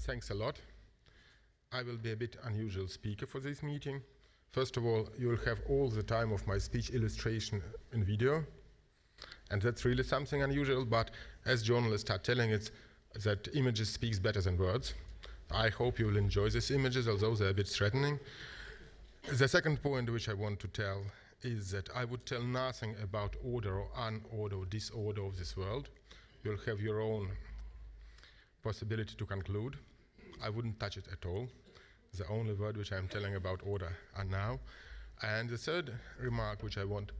Thanks a lot. I will be a bit unusual speaker for this meeting. First of all, you will have all the time of my speech illustration in video. And that's really something unusual, but as journalists are telling it, that images speaks better than words. I hope you will enjoy these images, although they're a bit threatening. The second point which I want to tell is that I would tell nothing about order or unorder or disorder of this world. You'll have your own possibility to conclude. I wouldn't touch it at all. The only word which I'm telling about order are now. And the third remark which I want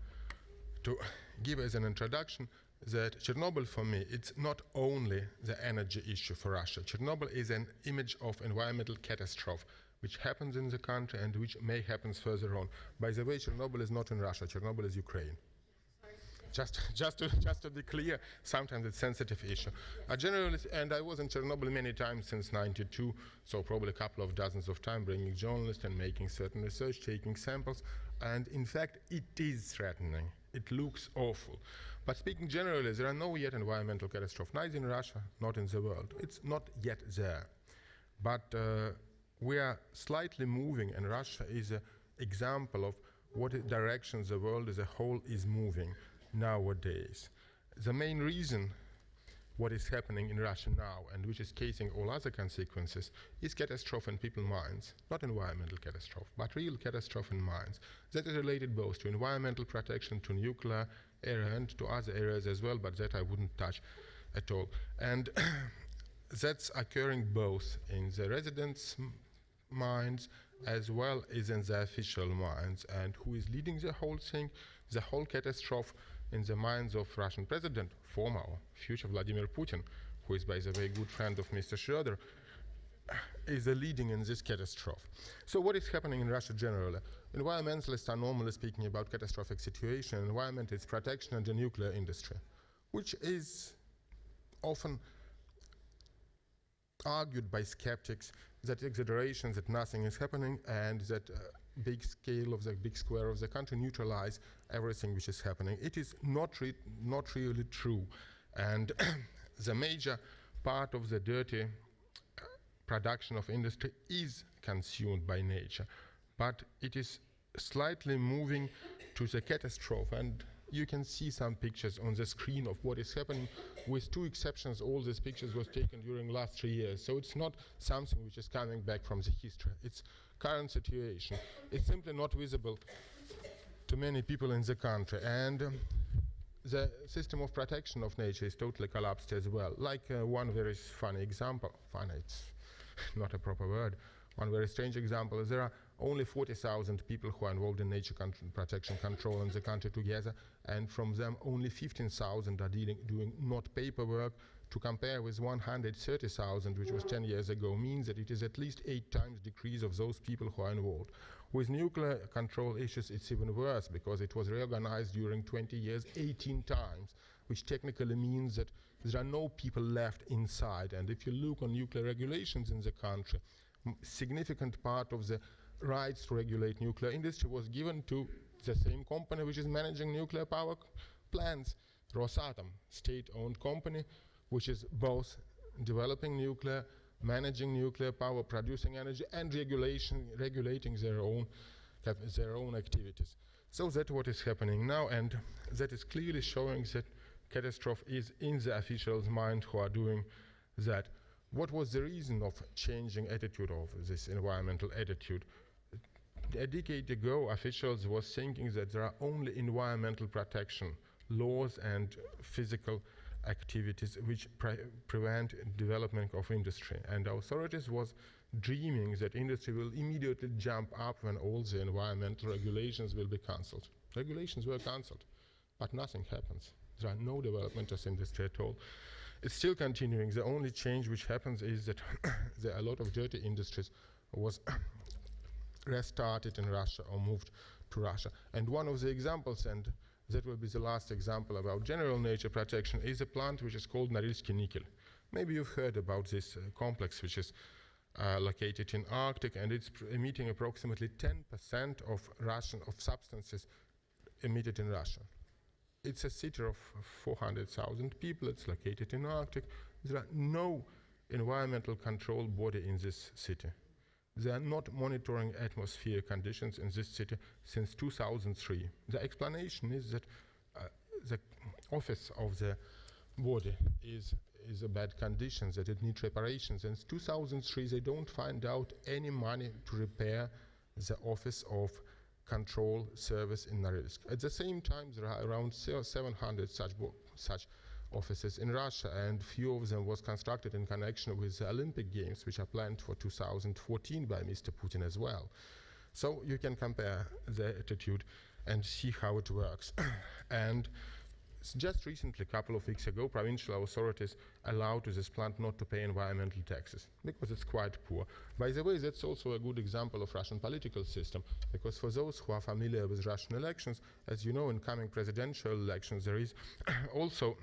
to give as an introduction that Chernobyl for me, it's not only the energy issue for Russia. Chernobyl is an image of environmental catastrophe which happens in the country and which may happen further on. By the way, Chernobyl is not in Russia, Chernobyl is Ukraine. Just, just, to, just to be clear, sometimes it's a sensitive issue. I generally, and I was in Chernobyl many times since 92, so probably a couple of dozens of times, bringing journalists and making certain research, taking samples, and in fact, it is threatening. It looks awful. But speaking generally, there are no yet environmental catastrophes, neither in Russia, not in the world. It's not yet there. But uh, we are slightly moving, and Russia is an example of what direction the world as a whole is moving nowadays. The main reason what is happening in Russia now and which is causing all other consequences is catastrophe in people's minds, not environmental catastrophe, but real catastrophe in minds. That is related both to environmental protection, to nuclear area and to other areas as well, but that I wouldn't touch at all. And that's occurring both in the residents' minds as well as in the official minds. And who is leading the whole thing? The whole catastrophe in the minds of Russian president, former or future Vladimir Putin, who is, by the way, a good friend of Mr. Schroeder, is leading in this catastrophe. So what is happening in Russia generally? Environmentalists are normally speaking about catastrophic situation. Environment is protection and the nuclear industry, which is often argued by skeptics that exaggeration, that nothing is happening, and that uh, big scale of the big square of the country neutralize everything which is happening. It is not, re not really true. And the major part of the dirty uh, production of industry is consumed by nature. But it is slightly moving to the catastrophe. And you can see some pictures on the screen of what is happening. With two exceptions, all these pictures was taken during last three years. So it's not something which is coming back from the history. It's current situation. It's simply not visible to many people in the country. And um, the system of protection of nature is totally collapsed as well. Like uh, one very funny example, funny, it's not a proper word, one very strange example is there are only 40,000 people who are involved in nature protection control in the country together, and from them only 15,000 are dealing, doing not paperwork, to compare with 130,000, which was 10 years ago, means that it is at least eight times decrease of those people who are involved. With nuclear control issues, it's even worse because it was reorganized during 20 years 18 times, which technically means that there are no people left inside. And if you look on nuclear regulations in the country, significant part of the rights to regulate nuclear industry was given to the same company which is managing nuclear power plants, Rosatom, state-owned company, which is both developing nuclear, managing nuclear power, producing energy, and regulation, regulating their own, their own activities. So that's what is happening now, and that is clearly showing that catastrophe is in the officials' mind who are doing that. What was the reason of changing attitude of this environmental attitude? A decade ago, officials was thinking that there are only environmental protection laws and physical activities which pre prevent development of industry. And authorities was dreaming that industry will immediately jump up when all the environmental regulations will be cancelled. Regulations were cancelled, but nothing happens. There are no development of industry at all. It's still continuing. The only change which happens is that there are a lot of dirty industries was restarted in Russia or moved to Russia. And one of the examples, and that will be the last example about general nature protection, is a plant which is called Norilsk nickel. Maybe you've heard about this uh, complex which is uh, located in Arctic and it's emitting approximately 10% of Russian of substances emitted in Russia. It's a city of 400,000 people. It's located in Arctic. There are no environmental control body in this city. They are not monitoring atmosphere conditions in this city since 2003. The explanation is that uh, the office of the body is is a bad condition, that it needs reparations. And 2003, they don't find out any money to repair the office of control service in Norilsk. At the same time, there are around 700 such, such offices in Russia, and few of them was constructed in connection with the Olympic Games, which are planned for 2014 by Mr. Putin as well. So you can compare the attitude and see how it works. and just recently, a couple of weeks ago, provincial authorities allowed this plant not to pay environmental taxes because it's quite poor. By the way, that's also a good example of Russian political system because for those who are familiar with Russian elections, as you know, in coming presidential elections, there is also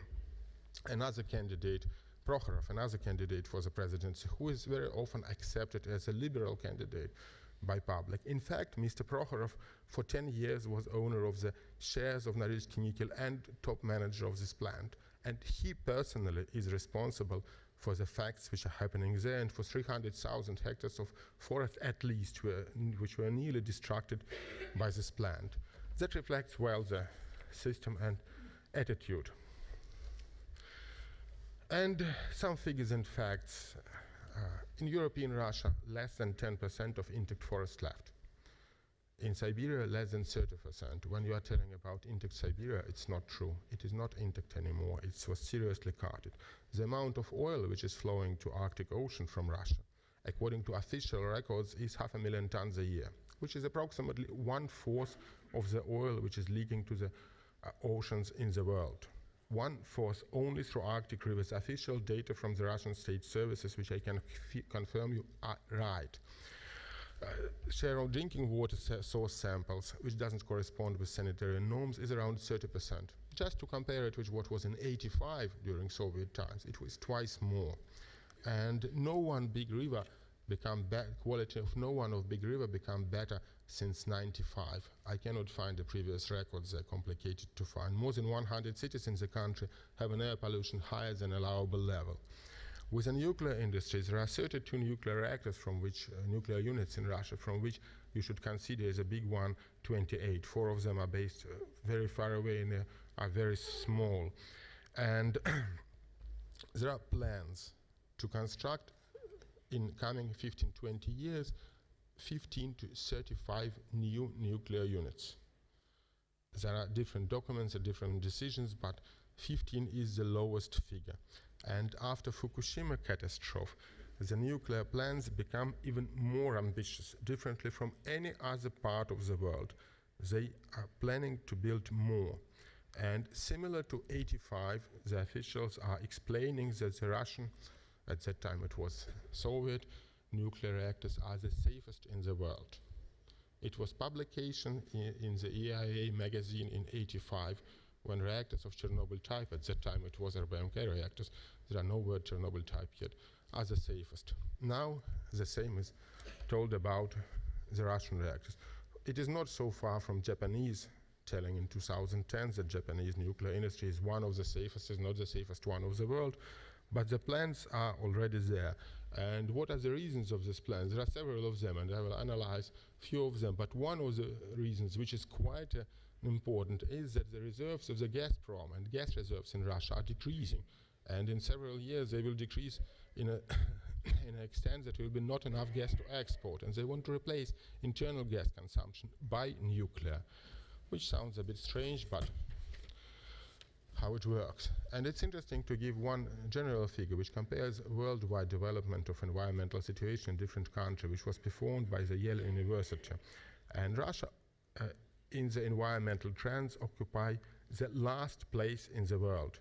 another candidate, Prokhorov, another candidate for the presidency, who is very often accepted as a liberal candidate by public. In fact, Mr. Prokhorov, for 10 years, was owner of the shares of Norilsk Nickel and top manager of this plant. And he personally is responsible for the facts which are happening there and for 300,000 hectares of forest at least, were, which were nearly destructed by this plant. That reflects well the system and attitude. And some figures and facts. Uh, in European Russia, less than 10% of intact forest left. In Siberia, less than 30%. When you are telling about intact Siberia, it's not true. It is not intact anymore. It was seriously carted. The amount of oil which is flowing to Arctic Ocean from Russia, according to official records, is half a million tons a year, which is approximately one-fourth of the oil which is leaking to the uh, oceans in the world one fourth only through Arctic rivers. Official data from the Russian state services, which I can confirm you are right. Uh, share of drinking water source samples, which doesn't correspond with sanitary norms, is around 30%. Just to compare it with what was in 85 during Soviet times, it was twice more. And no one big river become better, quality of no one of Big River become better since 95. I cannot find the previous records, they're complicated to find. More than 100 cities in the country have an air pollution higher than allowable level. With the nuclear industries, there are 32 nuclear reactors from which, uh, nuclear units in Russia, from which you should consider as a big one, 28. Four of them are based uh, very far away and uh, are very small. And there are plans to construct in coming 15, 20 years, 15 to 35 new nuclear units. There are different documents and different decisions, but 15 is the lowest figure. And after Fukushima catastrophe, the nuclear plans become even more ambitious, differently from any other part of the world. They are planning to build more. And similar to 85, the officials are explaining that the Russian at that time it was Soviet, nuclear reactors are the safest in the world. It was publication in, in the EIA magazine in 85 when reactors of Chernobyl type, at that time it was RBMK reactors, there are no word Chernobyl type yet, are the safest. Now the same is told about the Russian reactors. It is not so far from Japanese telling in 2010 that Japanese nuclear industry is one of the safest, is not the safest one of the world, but the plans are already there. And what are the reasons of these plans? There are several of them, and I will analyze few of them. But one of the reasons, which is quite uh, important, is that the reserves of the Gazprom and gas reserves in Russia are decreasing. And in several years, they will decrease in a in an extent that will be not enough gas to export. And they want to replace internal gas consumption by nuclear, which sounds a bit strange, but how it works. And it's interesting to give one general figure which compares worldwide development of environmental situation in different countries, which was performed by the Yale University. And Russia, uh, in the environmental trends, occupy the last place in the world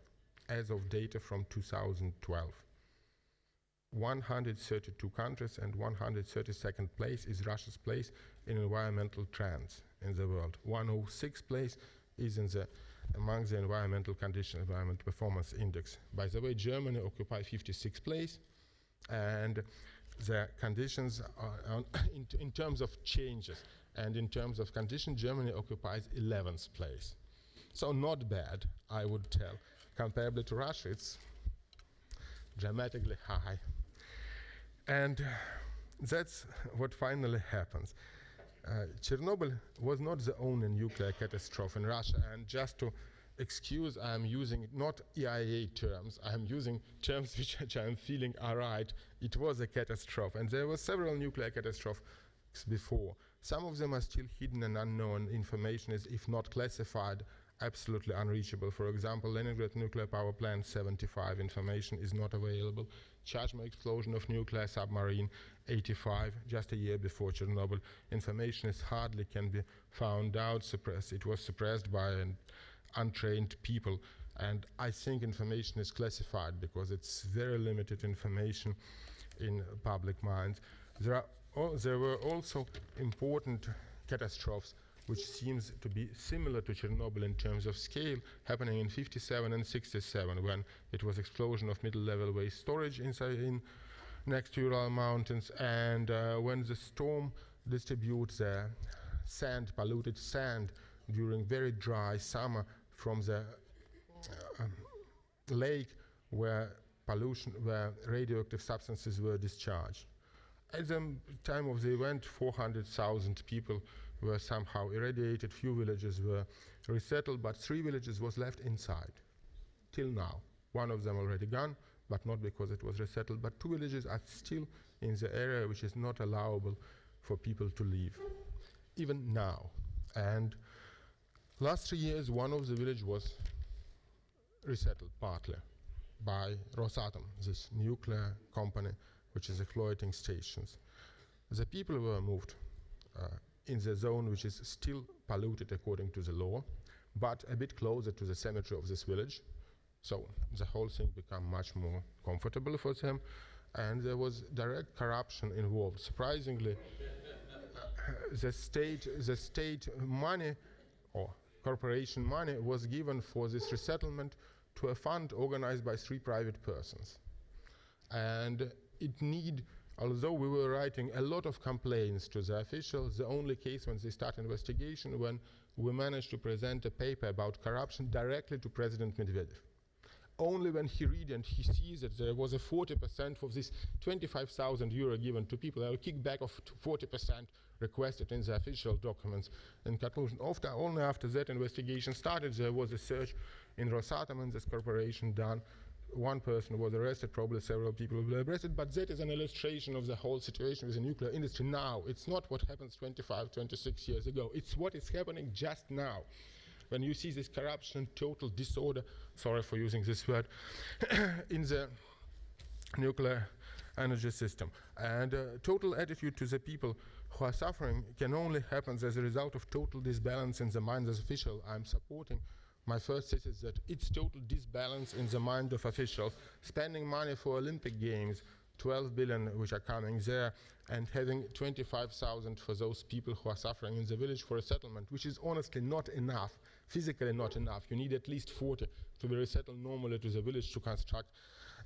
as of data from 2012. 132 countries and 132nd place is Russia's place in environmental trends in the world. 106th place is in the among the environmental condition, environmental performance index. By the way, Germany occupies 56th place, and the conditions are in, in, terms of changes and in terms of condition, Germany occupies 11th place. So not bad, I would tell. Comparable to Russia, it's dramatically high. And that's what finally happens. Uh, Chernobyl was not the only nuclear catastrophe in Russia, and just to excuse, I'm using not EIA terms, I'm using terms which, I'm feeling are right. It was a catastrophe, and there were several nuclear catastrophes before. Some of them are still hidden and unknown. Information is, if not classified, absolutely unreachable. For example, Leningrad nuclear power plant 75 information is not available. Chazhma explosion of nuclear submarine 85, just a year before Chernobyl. Information is hardly can be found out, suppressed. It was suppressed by an untrained people. And I think information is classified because it's very limited information in public minds. There, are, there were also important catastrophes which seems to be similar to Chernobyl in terms of scale, happening in 57 and 67 when it was explosion of middle-level waste storage inside in next to Ural Mountains, and uh, when the storm distributes the sand, polluted sand, during very dry summer from the uh, lake where pollution, where radioactive substances were discharged. At the time of the event, 400,000 people were somehow irradiated, few villages were resettled, but three villages was left inside, till now. One of them already gone, but not because it was resettled, but two villages are still in the area which is not allowable for people to leave, even now. And last three years, one of the village was resettled partly by Rosatom, this nuclear company which is exploiting stations. The people were moved uh, in the zone which is still polluted according to the law, but a bit closer to the cemetery of this village. So the whole thing became much more comfortable for them, and there was direct corruption involved. Surprisingly, the state, the state money or corporation money was given for this resettlement to a fund organized by three private persons. And it need although we were writing a lot of complaints to the officials, the only case when they start investigation when we managed to present a paper about corruption directly to President Medvedev. Only when he read and he sees that there was a 40% of this 25,000 euro given to people, a kickback of 40% requested in the official documents. In conclusion, after, only after that investigation started, there was a search in Rosatom and this corporation done one person was arrested, probably several people were arrested, but that is an illustration of the whole situation with the nuclear industry now. It's not what happens 25, 26 years ago. It's what is happening just now. When you see this corruption, total disorder, sorry for using this word, in the nuclear energy system. And uh, total attitude to the people who are suffering can only happen as a result of total disbalance in the minds of officials I'm supporting my first thesis is that it's total disbalance in the mind of officials, spending money for Olympic Games, 12 billion which are coming there, and having 25,000 for those people who are suffering in the village for a settlement, which is honestly not enough, physically not enough. You need at least 40 to be resettled normally to the village to construct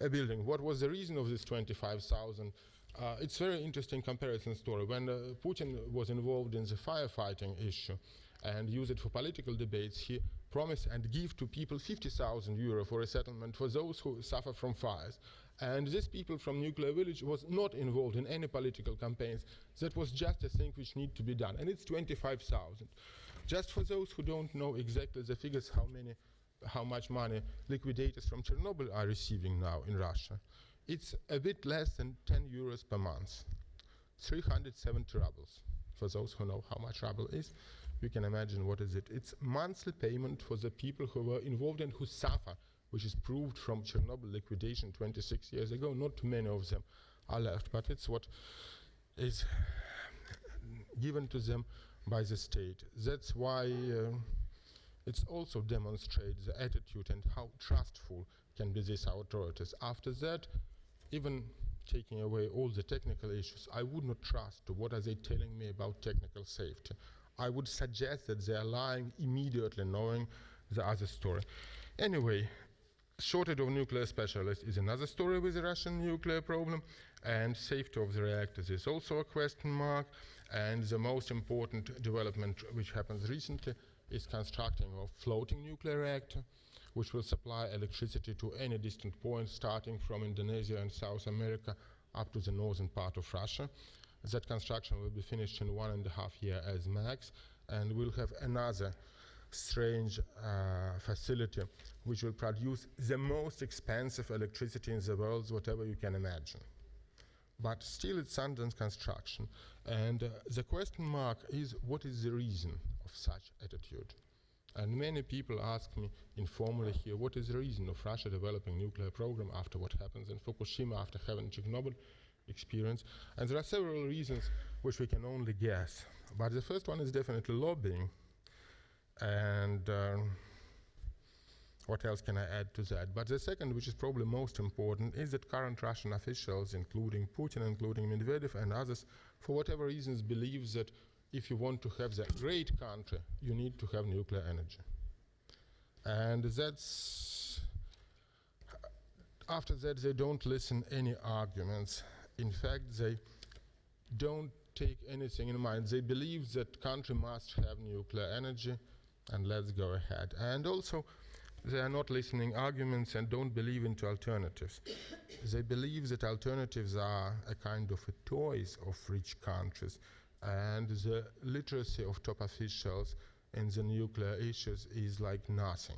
a building. What was the reason of this 25,000? Uh, it's very interesting comparison story. When uh, Putin was involved in the firefighting issue and used it for political debates, he promise and give to people 50,000 euro for a settlement for those who suffer from fires. And these people from Nuclear Village was not involved in any political campaigns. That was just a thing which need to be done. And it's 25,000. Just for those who don't know exactly the figures, how many, how much money liquidators from Chernobyl are receiving now in Russia, it's a bit less than 10 euros per month. 370 rubles, for those who know how much ruble is you can imagine what is it. It's monthly payment for the people who were involved and who suffer, which is proved from Chernobyl liquidation 26 years ago. Not many of them are left, but it's what is given to them by the state. That's why uh, it also demonstrates the attitude and how trustful can be these authorities. After that, even taking away all the technical issues, I would not trust what are they telling me about technical safety. I would suggest that they are lying immediately knowing the other story. Anyway, shortage of nuclear specialists is another story with the Russian nuclear problem, and safety of the reactors is also a question mark. And the most important development which happens recently is constructing a floating nuclear reactor, which will supply electricity to any distant point, starting from Indonesia and South America up to the northern part of Russia. That construction will be finished in one and a half year as max, and we'll have another strange uh, facility which will produce the most expensive electricity in the world, whatever you can imagine. But still, it's under construction. And uh, the question mark is what is the reason of such attitude? And many people ask me informally here, what is the reason of Russia developing nuclear program after what happens in Fukushima, after having Chernobyl experience? And there are several reasons which we can only guess. But the first one is definitely lobbying. And um, what else can I add to that? But the second, which is probably most important, is that current Russian officials, including Putin, including Medvedev and others, for whatever reasons, believe that if you want to have the great country, you need to have nuclear energy. And that's, after that, they don't listen any arguments. In fact, they don't take anything in mind. They believe that country must have nuclear energy, and let's go ahead. And also, they are not listening arguments and don't believe into alternatives. they believe that alternatives are a kind of a toys of rich countries, and the literacy of top officials in the nuclear issues is like nothing.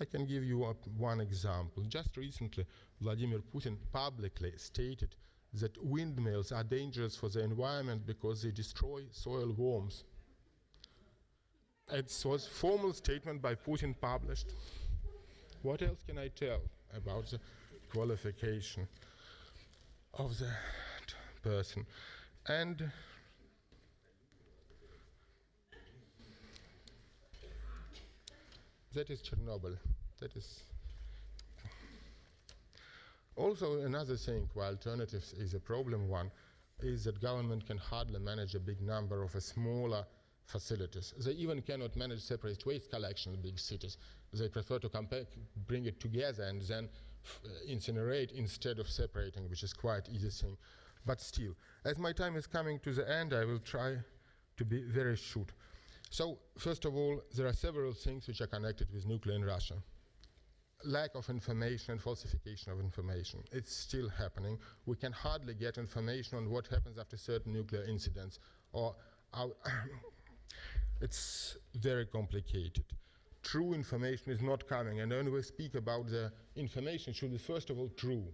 I can give you one example. Just recently, Vladimir Putin publicly stated that windmills are dangerous for the environment because they destroy soil worms. It was formal statement by Putin published. What else can I tell about the qualification of the person? And that is Chernobyl. That is also another thing why alternatives is a problem one is that government can hardly manage a big number of smaller facilities. They even cannot manage separate waste collection in big cities. They prefer to bring it together and then uh, incinerate instead of separating, which is quite easy thing. But still, as my time is coming to the end, I will try to be very short. So, first of all, there are several things which are connected with nuclear in Russia. Lack of information and falsification of information. It's still happening. We can hardly get information on what happens after certain nuclear incidents, or it's very complicated. True information is not coming, and when we speak about the information, it should be first of all true,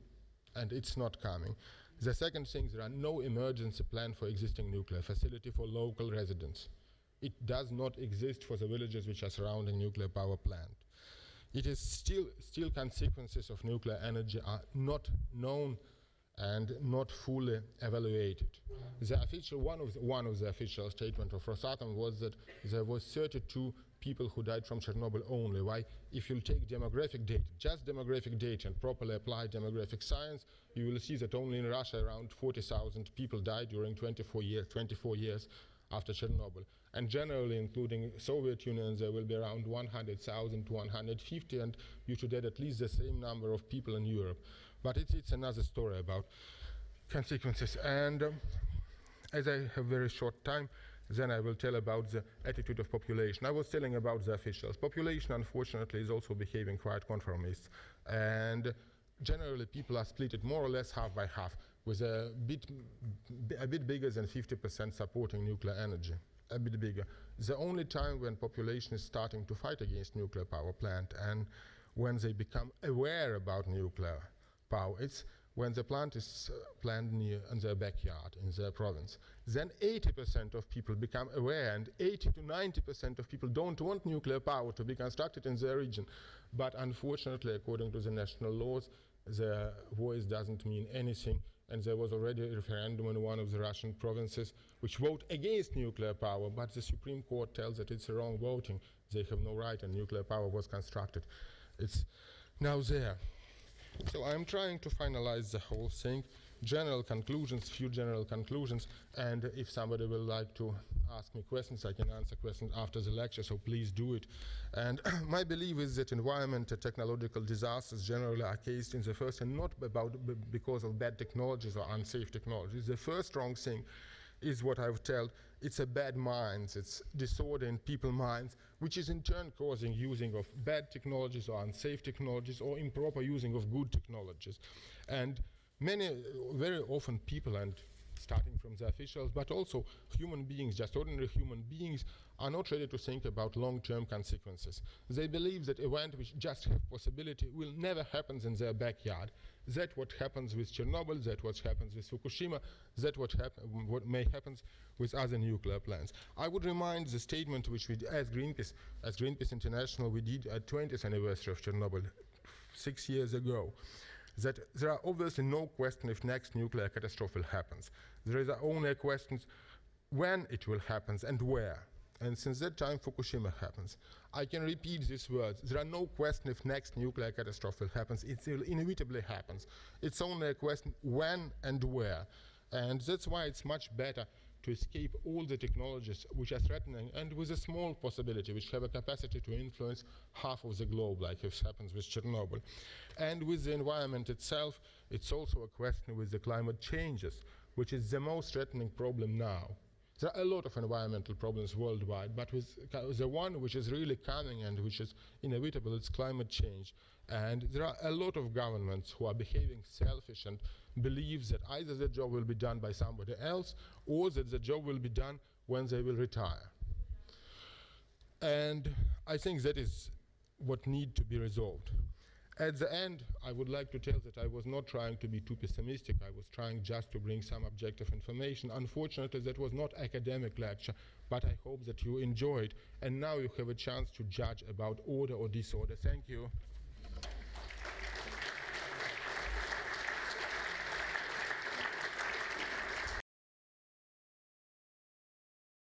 and it's not coming. The second thing, there are no emergency plan for existing nuclear facility for local residents. It does not exist for the villages which are surrounding nuclear power plant. It is still, still consequences of nuclear energy are not known and not fully evaluated. The official, one of the, one of the official statement of Rosatom was that there was 32 people who died from Chernobyl only. Why? If you take demographic data, just demographic data and properly apply demographic science, you will see that only in Russia around 40,000 people died during 24 years, 24 years after Chernobyl. And generally, including Soviet Union, there will be around 100,000 to 150, and you should add at least the same number of people in Europe. But it's, it's another story about consequences. And um, as I have very short time, then I will tell about the attitude of population. I was telling about the officials. Population, unfortunately, is also behaving quite conformist. And generally, people are split more or less half by half, with a bit, a bit bigger than 50% supporting nuclear energy, a bit bigger. The only time when population is starting to fight against nuclear power plant and when they become aware about nuclear power. It's when the plant is uh, planned near in their backyard in their province. Then 80% of people become aware, and 80 to 90% of people don't want nuclear power to be constructed in their region. But unfortunately, according to the national laws, the voice doesn't mean anything. And there was already a referendum in one of the Russian provinces which vote against nuclear power, but the Supreme Court tells that it's wrong voting. They have no right, and nuclear power was constructed. It's now there. So I'm trying to finalize the whole thing. General conclusions, few general conclusions, and if somebody will like to ask me questions, I can answer questions after the lecture, so please do it. And my belief is that environment and technological disasters generally are cased in the first, and not about because of bad technologies or unsafe technologies. The first wrong thing is what I've told. It's a bad minds, it's disorder in people minds, which is in turn causing using of bad technologies or unsafe technologies or improper using of good technologies. And many, uh, very often people and starting from the officials, but also human beings, just ordinary human beings, are not ready to think about long-term consequences. They believe that event which just have possibility will never happen in their backyard. That what happens with Chernobyl, that what happens with Fukushima, that what, what may happen with other nuclear plants. I would remind the statement which we, as Greenpeace, as Greenpeace International, we did at 20th anniversary of Chernobyl six years ago that there are obviously no question if next nuclear catastrophe happens. There is only a question when it will happen and where. And since that time Fukushima happens, I can repeat these words. There are no question if next nuclear catastrophe happens. It will inevitably happens. It's only a question when and where. And that's why it's much better to escape all the technologies which are threatening and with a small possibility, which have a capacity to influence half of the globe, like it happens with Chernobyl. And with the environment itself, it's also a question with the climate changes, which is the most threatening problem now. There are a lot of environmental problems worldwide, but with the one which is really coming and which is inevitable, it's climate change. And there are a lot of governments who are behaving selfish and believe that either the job will be done by somebody else or that the job will be done when they will retire. And I think that is what need to be resolved. At the end, I would like to tell that I was not trying to be too pessimistic. I was trying just to bring some objective information. Unfortunately, that was not academic lecture, but I hope that you enjoyed. And now you have a chance to judge about order or disorder. Thank you.